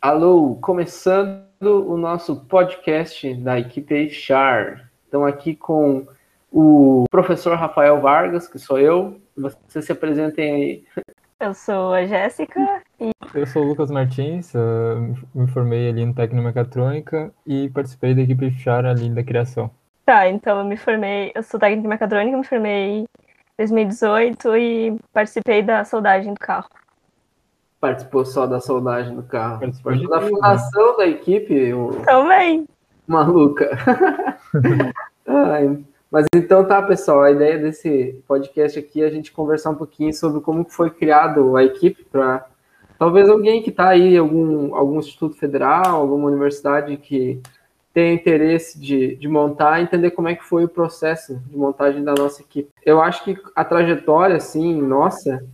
Alô, começando o nosso podcast da equipe Char. Estão aqui com o professor Rafael Vargas, que sou eu. Vocês se apresentem aí. Eu sou a Jéssica. E... Eu sou o Lucas Martins, me formei ali no Mecatrônica e participei da equipe Char ali da criação. Tá, então eu me formei, eu sou técnica mecatrônica, me formei em 2018 e participei da soldagem do carro participou só da soldagem do carro. Participou da fundação da equipe. O... Também. Maluca. Ai, mas então tá, pessoal. A ideia desse podcast aqui é a gente conversar um pouquinho sobre como foi criado a equipe para talvez alguém que está aí, algum, algum instituto federal, alguma universidade que tem interesse de, de montar, entender como é que foi o processo de montagem da nossa equipe. Eu acho que a trajetória, assim, nossa,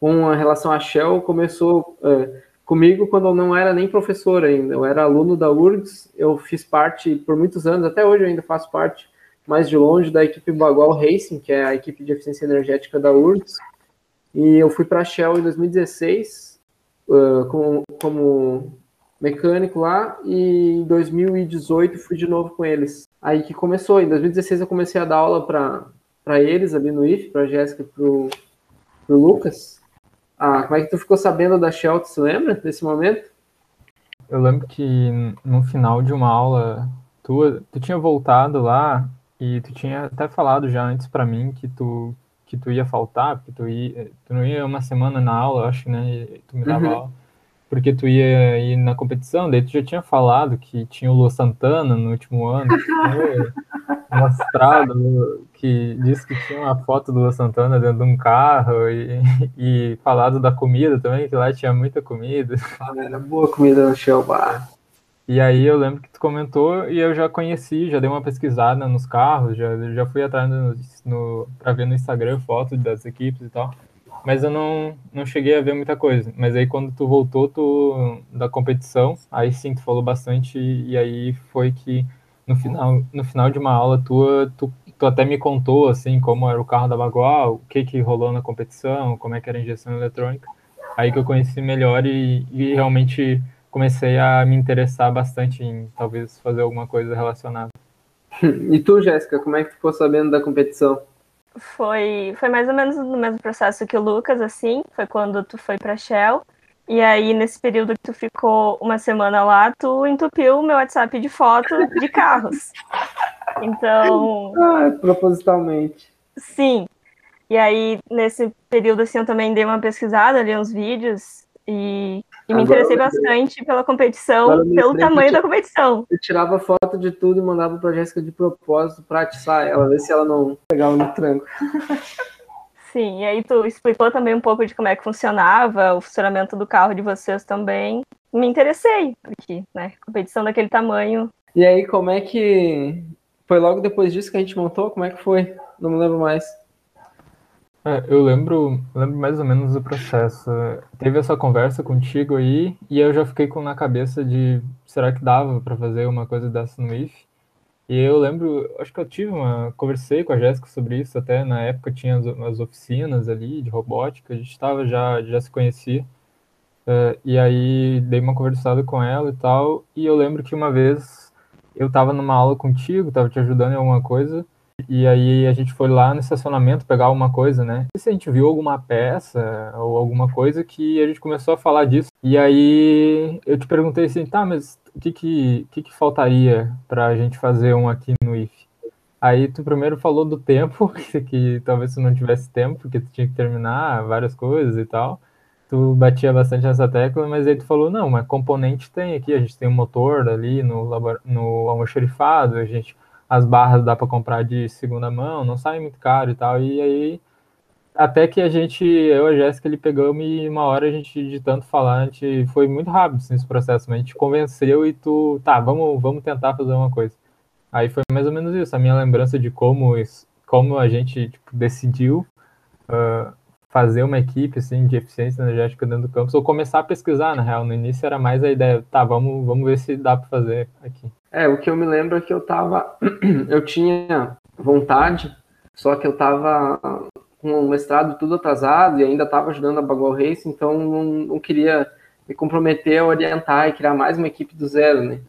com relação à Shell começou é, comigo quando eu não era nem professor ainda. Eu era aluno da URGS, eu fiz parte por muitos anos, até hoje eu ainda faço parte mais de longe da equipe Bagual Racing, que é a equipe de eficiência energética da URGS. E eu fui para a Shell em 2016 uh, como, como mecânico lá e em 2018 fui de novo com eles. Aí que começou, em 2016 eu comecei a dar aula para eles ali no IF, para a Jéssica e para o Lucas. Ah, como é que tu ficou sabendo da Shell? Tu se lembra desse momento? Eu lembro que no final de uma aula tua, tu tinha voltado lá e tu tinha até falado já antes para mim que tu que tu ia faltar, porque tu ia, tu não ia uma semana na aula, acho, né? E tu me dava uhum. aula porque tu ia ir na competição, daí tu já tinha falado que tinha o Lua Santana no último ano, mostrado que disse que tinha uma foto do Lua Santana dentro de um carro e, e falado da comida também, que lá tinha muita comida. Ah, era boa comida no Shell Bar. E aí eu lembro que tu comentou e eu já conheci, já dei uma pesquisada nos carros, já, já fui atrás no, no, pra ver no Instagram fotos das equipes e tal mas eu não, não cheguei a ver muita coisa. Mas aí quando tu voltou tu, da competição, aí sim, tu falou bastante, e aí foi que no final, no final de uma aula tua, tu, tu até me contou, assim, como era o carro da Bagual, o que que rolou na competição, como é que era a injeção eletrônica. Aí que eu conheci melhor e, e realmente comecei a me interessar bastante em talvez fazer alguma coisa relacionada. E tu, Jéssica, como é que tu ficou sabendo da competição? foi, foi mais ou menos no mesmo processo que o Lucas, assim, foi quando tu foi pra Shell. E aí, nesse período que tu ficou uma semana lá, tu entupiu o meu WhatsApp de foto de carros. Então. Ah, propositalmente. Sim. E aí, nesse período, assim, eu também dei uma pesquisada, ali uns vídeos e, e me interessei bastante pela competição, pelo tamanho da competição. Eu tirava foto de tudo e mandava pra Jéssica de propósito pra atiçar ela, ver se ela não pegava no tranco. Sim, e aí tu explicou também um pouco de como é que funcionava o funcionamento do carro de vocês também. Me interessei, porque, né, competição daquele tamanho. E aí, como é que. Foi logo depois disso que a gente montou? Como é que foi? Não me lembro mais. É, eu lembro, lembro mais ou menos do processo. Teve essa conversa contigo aí, e eu já fiquei com na cabeça de será que dava para fazer uma coisa dessa no IF? E eu lembro, acho que eu tive uma. Conversei com a Jéssica sobre isso, até na época tinha as, as oficinas ali de robótica, a gente estava já, já se conhecia. É, e aí dei uma conversada com ela e tal, e eu lembro que uma vez eu estava numa aula contigo, estava te ajudando em alguma coisa. E aí a gente foi lá no estacionamento pegar alguma coisa, né? E se a gente viu alguma peça ou alguma coisa que a gente começou a falar disso. E aí eu te perguntei assim, tá, mas o que que, que, que faltaria para a gente fazer um aqui no IF? Aí tu primeiro falou do tempo, que, que talvez tu não tivesse tempo, porque tu tinha que terminar várias coisas e tal. Tu batia bastante nessa tecla, mas aí tu falou, não, mas componente tem aqui, a gente tem um motor ali no, no almoxerifado, a gente as barras dá para comprar de segunda mão, não sai muito caro e tal. E aí, até que a gente, eu e a Jéssica, ele pegou e uma hora a gente, de tanto falar, a gente foi muito rápido assim, nesse processo, mas a gente convenceu e tu, tá, vamos, vamos tentar fazer uma coisa. Aí foi mais ou menos isso, a minha lembrança de como, como a gente tipo, decidiu uh, fazer uma equipe assim, de eficiência energética dentro do campus, ou começar a pesquisar, na real. No início era mais a ideia, tá, vamos, vamos ver se dá para fazer aqui. É, o que eu me lembro é que eu tava. eu tinha vontade, só que eu tava com o mestrado tudo atrasado e ainda tava ajudando a Bagual Race, então não, não queria me comprometer a orientar e criar mais uma equipe do zero, né?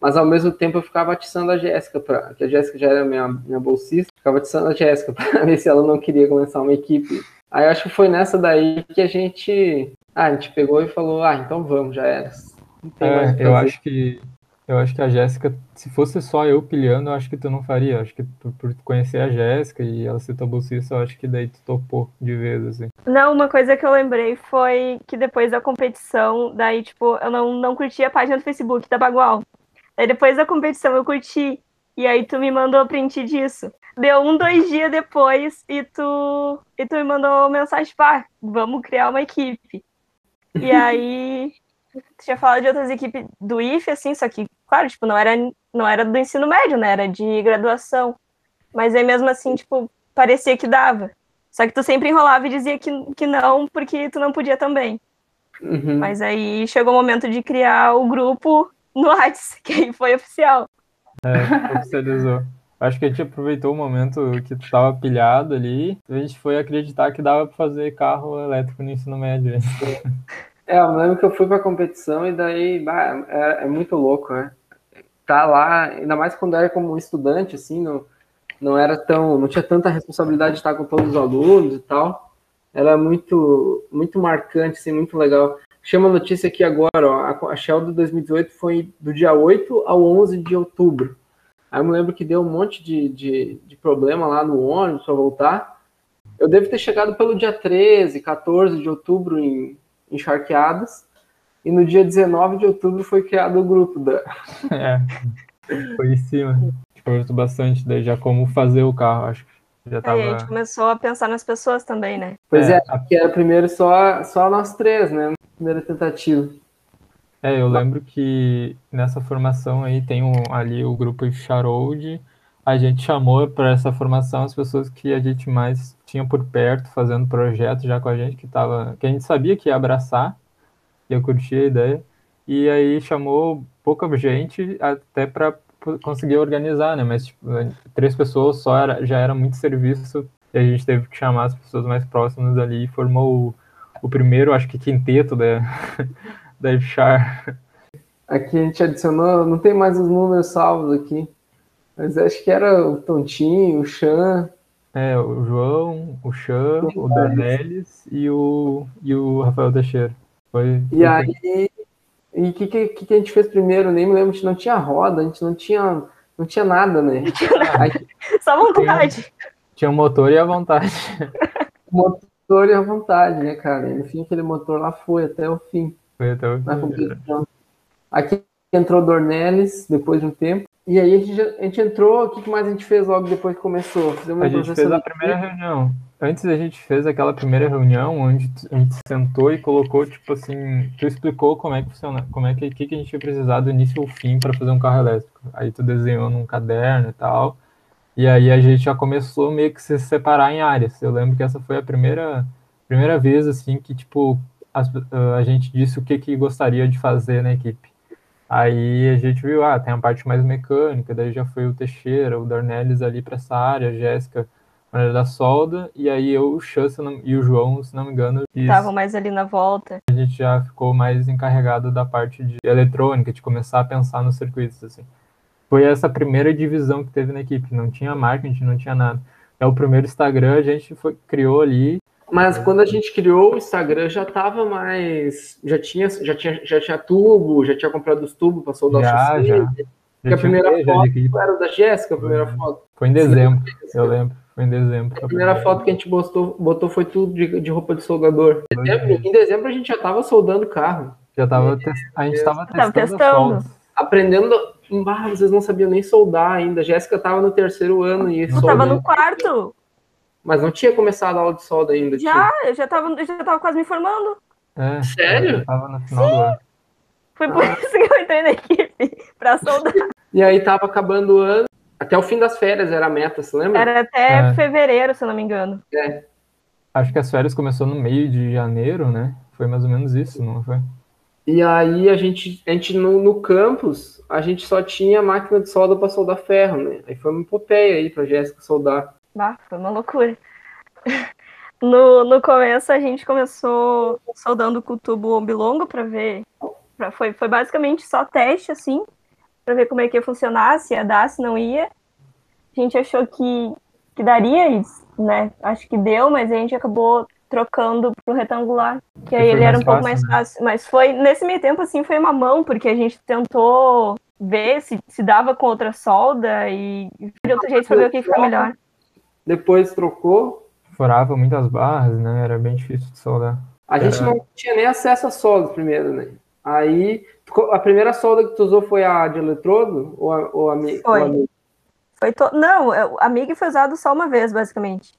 Mas ao mesmo tempo eu ficava atiçando a Jéssica, pra, que a Jéssica já era minha, minha bolsista, ficava atiçando a Jéssica para ver se ela não queria começar uma equipe. Aí acho que foi nessa daí que a gente. Ah, a gente pegou e falou, ah, então vamos, já era. É, eu acho que eu acho que a Jéssica, se fosse só eu pilhando, eu acho que tu não faria. Eu acho que por, por conhecer a Jéssica e ela ser tua bolsista, eu acho que daí tu topou de vez, assim. Não, uma coisa que eu lembrei foi que depois da competição, daí, tipo, eu não, não curti a página do Facebook da Bagual. Aí depois da competição eu curti. E aí tu me mandou print disso. Deu um, dois dias depois e tu, e tu me mandou mensagem, pá, vamos criar uma equipe. E aí tu tinha falado de outras equipes do IFE, assim, só que claro, tipo, não era, não era do ensino médio, né? Era de graduação. Mas aí mesmo assim, tipo, parecia que dava. Só que tu sempre enrolava e dizia que, que não, porque tu não podia também. Uhum. Mas aí chegou o momento de criar o grupo no Whats, que aí foi oficial. É, oficializou. Acho que a gente aproveitou o momento que tu tava pilhado ali, a gente foi acreditar que dava para fazer carro elétrico no ensino médio. É, eu lembro que eu fui pra competição e daí, bah, é, é muito louco, né? tá lá, ainda mais quando era como estudante, assim, não, não era tão, não tinha tanta responsabilidade de estar com todos os alunos e tal. Era muito, muito marcante, assim, muito legal. Chama a notícia aqui agora, ó, a Shell de 2018 foi do dia 8 ao 11 de outubro. Aí eu me lembro que deu um monte de, de, de problema lá no ônibus para voltar. Eu devo ter chegado pelo dia 13, 14 de outubro em, em Charqueadas. E no dia 19 de outubro foi criado o grupo da. É, foi em cima. Conversou bastante daí já como fazer o carro, acho que já tava... É, a gente começou a pensar nas pessoas também, né? Pois é, é aqui era primeiro só, só nós três, né? Primeira tentativa. É, eu lembro que nessa formação aí tem um, ali o grupo Sharold, a gente chamou para essa formação as pessoas que a gente mais tinha por perto fazendo projeto já com a gente, que, tava, que a gente sabia que ia abraçar, eu curti a ideia. E aí chamou pouca gente até para conseguir organizar, né? Mas tipo, três pessoas só era, já era muito serviço e a gente teve que chamar as pessoas mais próximas ali e formou o, primeiro, acho que quinteto da, da Char. Aqui a gente adicionou, não tem mais os números salvos aqui, mas acho que era o Tontinho, o Chan. É, o João, o Chan, o Danelis e o, e o Rafael Teixeira. Foi, e aí, e o que, que, que a gente fez primeiro? Nem me lembro, a gente não tinha roda, a gente não tinha, não tinha nada, né? Aí, Só vontade. Tinha, tinha o motor e a vontade. O motor e a vontade, né, cara? No fim, aquele motor lá foi até o fim. Foi até o fim. Aqui entrou Dornelles, depois de um tempo. E aí a gente, a gente entrou, o que mais a gente fez logo depois que começou? a gente fez a primeira reunião antes a gente fez aquela primeira reunião onde a gente sentou e colocou, tipo assim, tu explicou como é que funciona, como é que, que, que a gente ia precisar do início ao fim para fazer um carro elétrico. Aí tu desenhou num caderno e tal. E aí a gente já começou meio que se separar em áreas. Eu lembro que essa foi a primeira, primeira vez, assim, que, tipo, as, a gente disse o que, que gostaria de fazer na equipe. Aí a gente viu, ah, tem a parte mais mecânica, daí já foi o Teixeira, o Dornelles ali para essa área, a Jéssica maneira da solda, e aí eu, o Chan e o João, se não me engano, estavam mais ali na volta. A gente já ficou mais encarregado da parte de eletrônica, de começar a pensar nos circuitos, assim. Foi essa primeira divisão que teve na equipe, não tinha marketing, não tinha nada. É o primeiro Instagram, a gente foi, criou ali. Mas quando a gente criou o Instagram já tava mais. Já tinha, já tinha, já tinha tubo, já tinha comprado os tubos para soldar já, o já. já. a primeira foto era da Jéssica, a primeira foto. Foi em dezembro, eu lembro. Foi em dezembro. A primeira foto que a gente botou, botou foi tudo de, de roupa de soldador. Em dezembro, em dezembro a gente já estava soldando carro. Já tava, a gente estava testando. testando. Aprendendo. Ah, vocês não sabiam nem soldar ainda. Jéssica estava no terceiro ano e Eu estava no quarto. Mas não tinha começado a aula de solda ainda. Já, tinha. eu já estava já tava quase me formando. É, Sério? Eu tava no final Sim. do ano. Foi por ah. isso que eu entrei na equipe, para soldar. E aí tava acabando o ano, até o fim das férias era a meta, você lembra? Era até é. fevereiro, se eu não me engano. É. Acho que as férias começou no meio de janeiro, né? Foi mais ou menos isso, não foi? E aí a gente, a gente no, no campus, a gente só tinha máquina de solda para soldar ferro, né? Aí foi uma epopeia aí pra Jéssica soldar. Bah, foi uma loucura. No, no começo a gente começou soldando com o tubo ombilongo para ver. Pra, foi, foi basicamente só teste, assim, para ver como é que ia funcionar, se ia dar, se não ia. A gente achou que, que daria isso, né? Acho que deu, mas a gente acabou trocando pro retangular, que aí ele era um pouco mais né? fácil. Mas foi, nesse meio tempo, assim, foi uma mão, porque a gente tentou ver se, se dava com outra solda e de outro jeito para ver o que fica melhor. Depois trocou, furava muitas barras, né? Era bem difícil de soldar. A Era... gente não tinha nem acesso a solda primeiro, né? Aí, a primeira solda que tu usou foi a de eletrodo ou a, ou a, foi. Ou a foi to... Não, a MIG foi usada só uma vez, basicamente.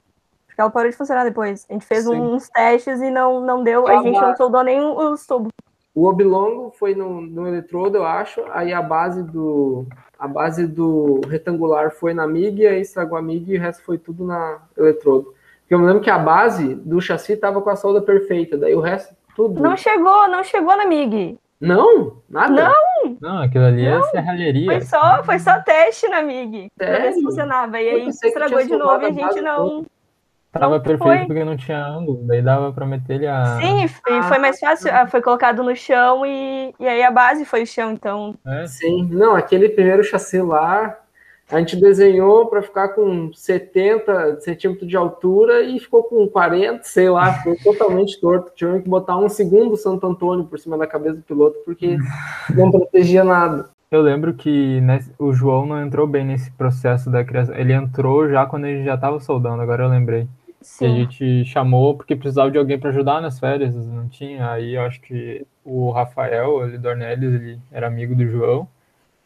Ela parou de funcionar depois. A gente fez Sim. uns testes e não, não deu. A, a gente não soldou nem os tubos. O oblongo foi no, no eletrodo, eu acho. Aí a base do a base do retangular foi na MIG, aí estragou a MIG e o resto foi tudo na eletrodo. Porque eu me lembro que a base do chassi tava com a solda perfeita, daí o resto tudo. Não chegou, não chegou na MIG. Não? Nada? Não! Não, aquilo ali é não. é serralheria. Foi só, foi só teste na MIG. Sério? Pra ver se funcionava. E aí estragou de novo e a gente não. Tava não perfeito foi. porque não tinha ângulo, daí dava pra meter ele a. Sim, e foi mais fácil. Ah, foi colocado no chão e, e aí a base foi o chão, então. É? Sim, não, aquele primeiro chassi lá, a gente desenhou para ficar com 70 centímetros de altura e ficou com 40, sei lá, ficou totalmente torto. Tivemos que botar um segundo Santo Antônio por cima da cabeça do piloto porque não protegia nada. Eu lembro que né, o João não entrou bem nesse processo da criação. Ele entrou já quando ele já estava soldando, agora eu lembrei. Sim. Que a gente chamou porque precisava de alguém para ajudar nas férias, não tinha. Aí eu acho que o Rafael, ele Dornelles, ele era amigo do João,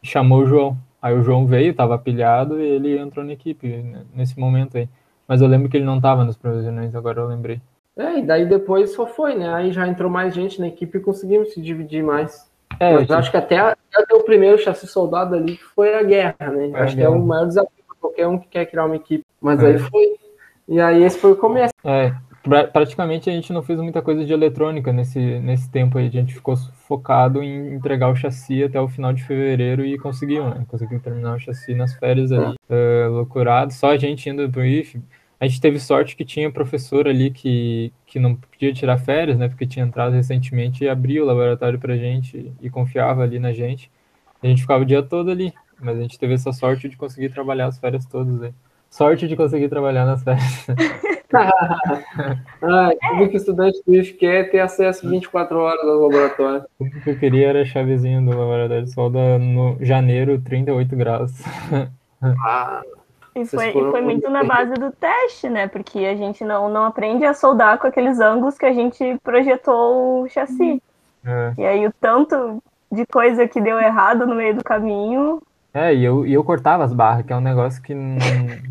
chamou o João. Aí o João veio, estava pilhado e ele entrou na equipe nesse momento aí. Mas eu lembro que ele não estava nos provisionais, agora eu lembrei. É, e daí depois só foi, né? Aí já entrou mais gente na equipe e conseguimos se dividir mais. É, Mas eu acho que até, até o primeiro chassi soldado ali foi a guerra, né? É acho que é o maior desafio para qualquer um que quer criar uma equipe. Mas é. aí foi. E aí esse foi o começo. É, praticamente a gente não fez muita coisa de eletrônica nesse, nesse tempo aí. A gente ficou focado em entregar o chassi até o final de fevereiro e conseguiu, né? Conseguiu terminar o chassi nas férias ali, uh, loucurado. Só a gente indo pro IF. A gente teve sorte que tinha professor ali que, que não podia tirar férias, né? Porque tinha entrado recentemente e abriu o laboratório pra gente e confiava ali na gente. A gente ficava o dia todo ali, mas a gente teve essa sorte de conseguir trabalhar as férias todas aí. Sorte de conseguir trabalhar nas férias. ah, tudo que estudante do IF quer ter acesso 24 horas ao laboratório. Tudo que eu queria era a chavezinha do laboratório de solda no janeiro, 38 graus. Ah, e foi, e foi muito na base do teste, né? Porque a gente não, não aprende a soldar com aqueles ângulos que a gente projetou o chassi. É. E aí o tanto de coisa que deu errado no meio do caminho é, e eu, e eu cortava as barras, que é um negócio que não,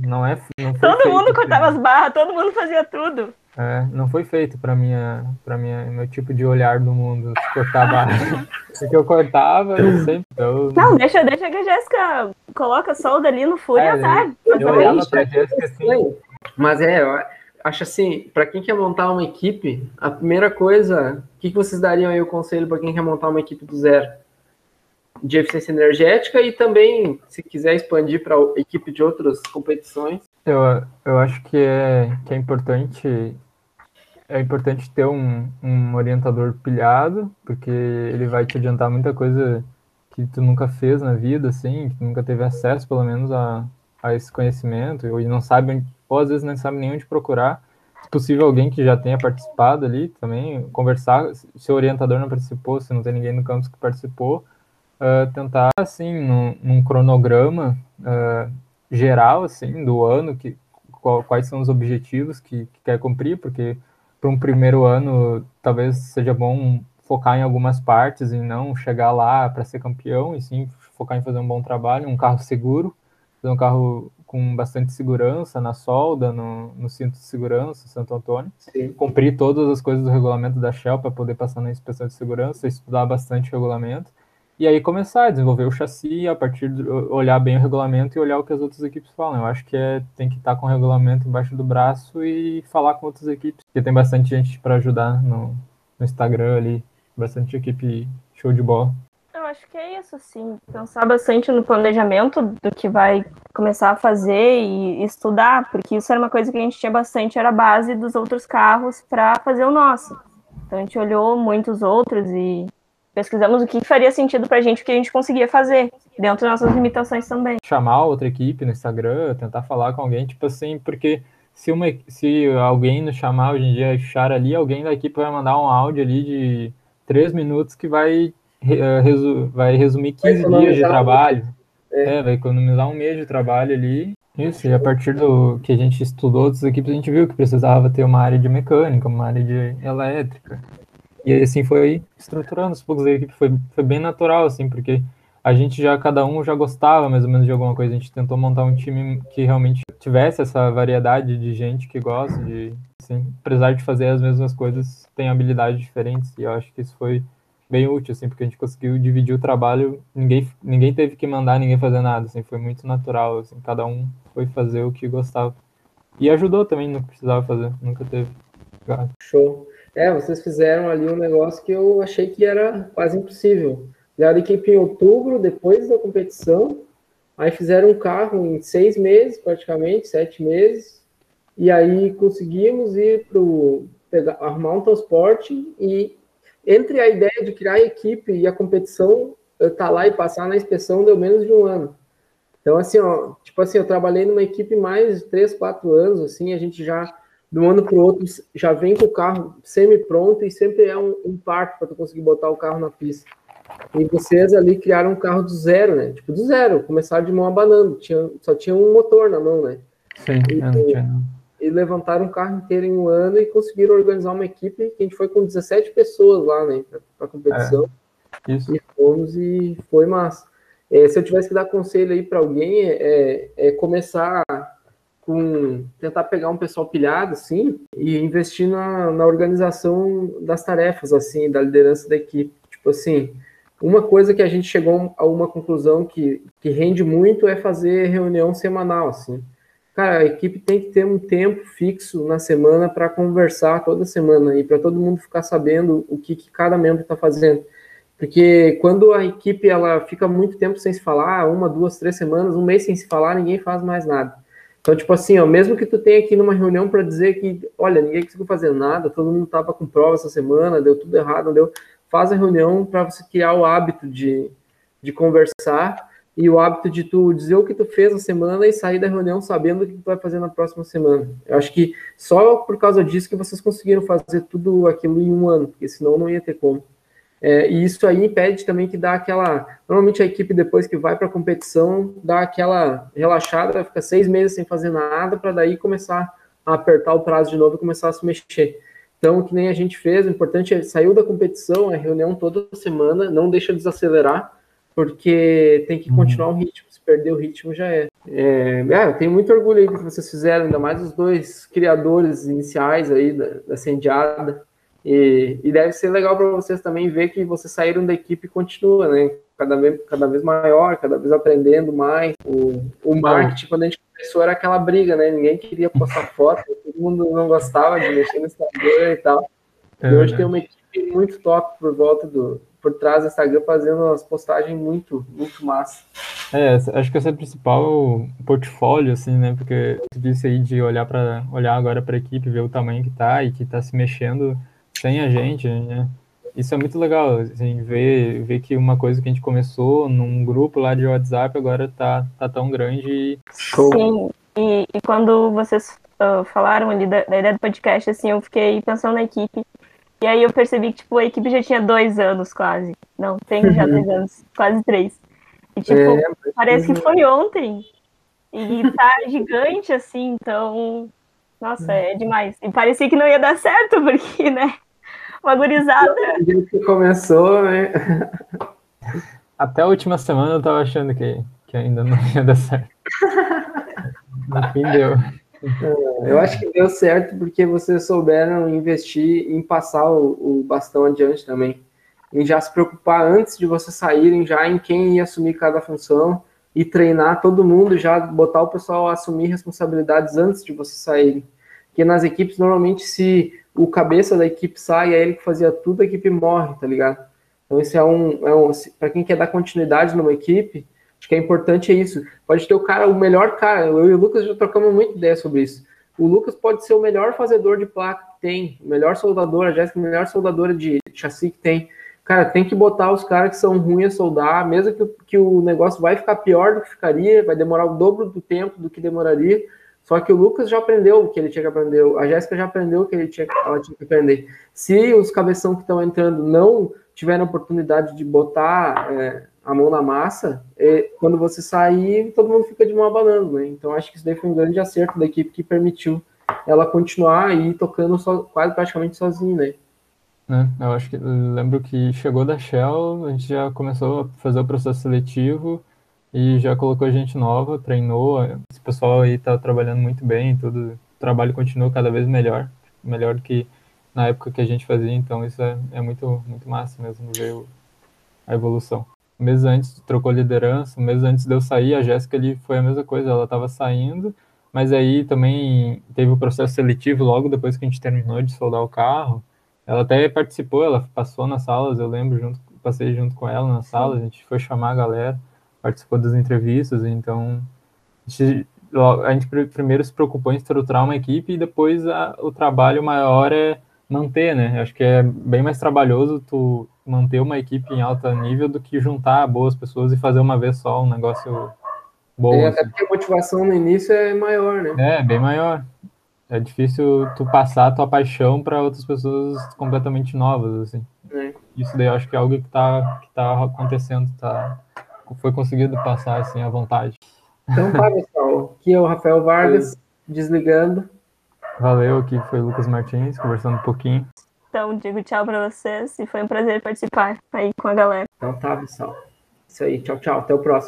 não é. Não todo mundo cortava as barras, todo mundo fazia tudo. É, não foi feito para minha, para minha, meu tipo de olhar do mundo, cortar barra. Porque eu cortava, eu sempre. Eu... Não, deixa, deixa que a Jéssica coloca solda ali no furo é, e azar. Eu olhava pra Jéssica assim. Mas é, eu acho assim, para quem quer montar uma equipe, a primeira coisa, o que, que vocês dariam aí o conselho para quem quer montar uma equipe do zero? De eficiência energética e também, se quiser expandir para a equipe de outras competições. Eu, eu acho que é, que é importante é importante ter um, um orientador pilhado, porque ele vai te adiantar muita coisa que tu nunca fez na vida, assim, que tu nunca teve acesso, pelo menos, a, a esse conhecimento, ou não sabe, ou às vezes não sabe nem onde procurar. Se possível, alguém que já tenha participado ali também, conversar, se o orientador não participou, se não tem ninguém no campus que participou, uh, tentar, assim, num, num cronograma uh, geral, assim, do ano, que, qual, quais são os objetivos que, que quer cumprir, porque para um primeiro ano talvez seja bom focar em algumas partes e não chegar lá para ser campeão, e sim focar em fazer um bom trabalho, um carro seguro, fazer um carro com bastante segurança na solda, no, no cinto de segurança, Santo Antônio. Sim. Cumprir todas as coisas do regulamento da Shell para poder passar na inspeção de segurança, estudar bastante o regulamento e aí começar a desenvolver o chassi a partir de olhar bem o regulamento e olhar o que as outras equipes falam. Eu acho que é, tem que estar com o regulamento embaixo do braço e falar com outras equipes, porque tem bastante gente para ajudar no, no Instagram ali, bastante equipe show de bola. Eu acho que é isso, sim. Pensar bastante no planejamento do que vai começar a fazer e estudar, porque isso era uma coisa que a gente tinha bastante, era a base dos outros carros para fazer o nosso. Então a gente olhou muitos outros e pesquisamos o que faria sentido para a gente, o que a gente conseguia fazer, dentro das nossas limitações também. Chamar outra equipe no Instagram, tentar falar com alguém, tipo assim, porque se, uma, se alguém nos chamar hoje em dia, achar ali, alguém da equipe vai mandar um áudio ali de três minutos que vai, uh, resu vai resumir 15 vai dias de trabalho. É. é. vai economizar um mês de trabalho ali. Isso, e a partir do que a gente estudou outras equipes, a gente viu que precisava ter uma área de mecânica, uma área de elétrica. E assim foi estruturando os poucos da equipe, foi, foi bem natural, assim, porque a gente já, cada um já gostava mais ou menos de alguma coisa. A gente tentou montar um time que realmente tivesse essa variedade de gente que gosta de, assim, apesar de fazer as mesmas coisas, tem habilidades diferentes. E eu acho que isso foi bem útil, assim, porque a gente conseguiu dividir o trabalho. Ninguém, ninguém teve que mandar ninguém fazer nada, assim, foi muito natural, assim, cada um foi fazer o que gostava. E ajudou também, não precisava fazer, nunca teve. Show. É, vocês fizeram ali um negócio que eu achei que era quase impossível Criaram a equipe em outubro, depois da competição. Aí fizeram um carro em seis meses, praticamente, sete meses. E aí conseguimos ir para arrumar um transporte. E entre a ideia de criar a equipe e a competição, eu estar tá lá e passar na inspeção deu menos de um ano. Então, assim, ó, tipo assim, eu trabalhei numa equipe mais de três, quatro anos, assim, a gente já, de um ano para o outro, já vem com o carro semi-pronto e sempre é um, um parto para tu conseguir botar o carro na pista. E vocês ali criaram um carro do zero, né? Tipo, do zero. Começaram de mão abanando. Tinha, só tinha um motor na mão, né? Sim, e, não tinha, não. e levantaram o carro inteiro em um ano e conseguiram organizar uma equipe que a gente foi com 17 pessoas lá, né? Pra, competição. É, isso. E fomos e foi massa. É, se eu tivesse que dar conselho aí para alguém, é, é, é começar com tentar pegar um pessoal pilhado, assim, e investir na, na organização das tarefas, assim, da liderança da equipe. Tipo assim, uma coisa que a gente chegou a uma conclusão que, que rende muito é fazer reunião semanal, assim. Cara, a equipe tem que ter um tempo fixo na semana para conversar toda semana e para todo mundo ficar sabendo o que, que cada membro está fazendo. Porque quando a equipe ela fica muito tempo sem se falar, uma, duas, três semanas, um mês sem se falar, ninguém faz mais nada. Então, tipo assim, ó, mesmo que tu tenha aqui numa reunião para dizer que, olha, ninguém conseguiu fazer nada, todo mundo estava com prova essa semana, deu tudo errado, deu faz a reunião para você criar o hábito de, de conversar e o hábito de tu dizer o que tu fez na semana e sair da reunião sabendo o que tu vai fazer na próxima semana. Eu acho que só por causa disso que vocês conseguiram fazer tudo aquilo em um ano, porque senão não ia ter como. É, e isso aí impede também que dá aquela. Normalmente a equipe, depois que vai para a competição, dá aquela relaxada, fica seis meses sem fazer nada, para daí começar a apertar o prazo de novo e começar a se mexer. Então, que nem a gente fez, o importante é saiu da competição, é reunião toda semana, não deixa desacelerar, porque tem que continuar o ritmo. Se perder o ritmo, já é. é, é eu tenho muito orgulho aí do que vocês fizeram, ainda mais os dois criadores iniciais aí da, da Sendiada. E, e deve ser legal para vocês também ver que vocês saíram da equipe e continua, né? Cada vez, cada vez maior, cada vez aprendendo mais. O, o marketing, quando a gente começou, era aquela briga, né? Ninguém queria postar foto, todo mundo não gostava de mexer no Instagram e tal. É e hoje tem uma equipe muito top por volta do, por trás do Instagram fazendo umas postagens muito, muito massa. É, acho que esse é o principal portfólio, assim, né? Porque tu disse aí de olhar para olhar agora para a equipe, ver o tamanho que tá e que tá se mexendo sem a gente, né? Isso é muito legal, assim, ver, ver que uma coisa que a gente começou num grupo lá de WhatsApp agora tá, tá tão grande e show. Sim, e, e quando vocês uh, falaram ali da, da, ideia do podcast, assim, eu fiquei pensando na equipe. E aí eu percebi que, tipo, a equipe já tinha dois anos quase. Não, tem já uhum. dois anos, quase três. E, tipo, é, parece que uhum. foi ontem. E tá gigante, assim, então. Nossa, é demais. E parecia que não ia dar certo, porque, né? Uma gurizada. que começou, né? Até a última semana eu tava achando que, que ainda não ia dar certo. No fim deu. É, eu acho que deu certo porque vocês souberam investir em passar o, o, bastão adiante também. Em já se preocupar antes de vocês saírem, já em quem ia assumir cada função e treinar todo mundo, já botar o pessoal a assumir responsabilidades antes de vocês saírem. Porque nas equipes, normalmente, se o cabeça da equipe sai, é ele que fazia tudo, a equipe morre, tá ligado? Então, esse é um, é um para quem quer dar continuidade numa equipe, acho que é importante é isso. Pode ter o cara, o melhor cara, eu e o Lucas já trocamos muita ideia sobre isso. O Lucas pode ser o melhor fazedor de placa que tem, o melhor soldador, a Jéssica, a melhor soldadora de chassi que tem. Cara, tem que botar os caras que são ruins a soldar, mesmo que, que o negócio vai ficar pior do que ficaria, vai demorar o dobro do tempo do que demoraria. Só que o Lucas já aprendeu o que ele tinha que aprender, a Jéssica já aprendeu o que ele tinha, ela tinha que aprender. Se os cabeção que estão entrando não tiverem oportunidade de botar é, a mão na massa, é, quando você sair, todo mundo fica de mão abanando, né? Então acho que isso daí foi um grande acerto da equipe que permitiu ela continuar aí tocando so, quase praticamente sozinha, né? né? Eu acho que eu lembro que chegou da Shell, a gente já começou a fazer o processo seletivo e já colocou gente nova, treinou. Esse pessoal aí tá trabalhando muito bem, tudo, o trabalho continua cada vez melhor, melhor do que na época que a gente fazia, então isso é, é muito, muito massa mesmo ver a evolução. Um mês antes trocou liderança, um mês antes de eu sair, a Jéssica ali foi a mesma coisa, ela estava saindo, mas aí também teve o processo seletivo logo depois que a gente terminou de soldar o carro. Ela até participou, ela passou nas salas, eu lembro, junto, passei junto com ela na sala, a gente foi chamar a galera, participou das entrevistas, então a gente, a gente primeiro se preocupou em estruturar uma equipe e depois a, o trabalho maior é manter, né? Acho que é bem mais trabalhoso tu manter uma equipe em alto nível do que juntar boas pessoas e fazer uma vez só um negócio bom. É, até assim. porque a motivação no início é maior, né? É, bem maior é difícil tu passar a tua paixão para outras pessoas completamente novas, assim. É. Isso daí eu acho que é algo que tá, que tá acontecendo, tá, foi conseguido passar, assim, à vontade. Então tá, pessoal. Aqui é o Rafael Vargas, desligando. Valeu, aqui foi o Lucas Martins, conversando um pouquinho. Então, digo tchau para vocês e foi um prazer participar aí com a galera. Então tá, pessoal. Isso aí, tchau, tchau. Até o próximo.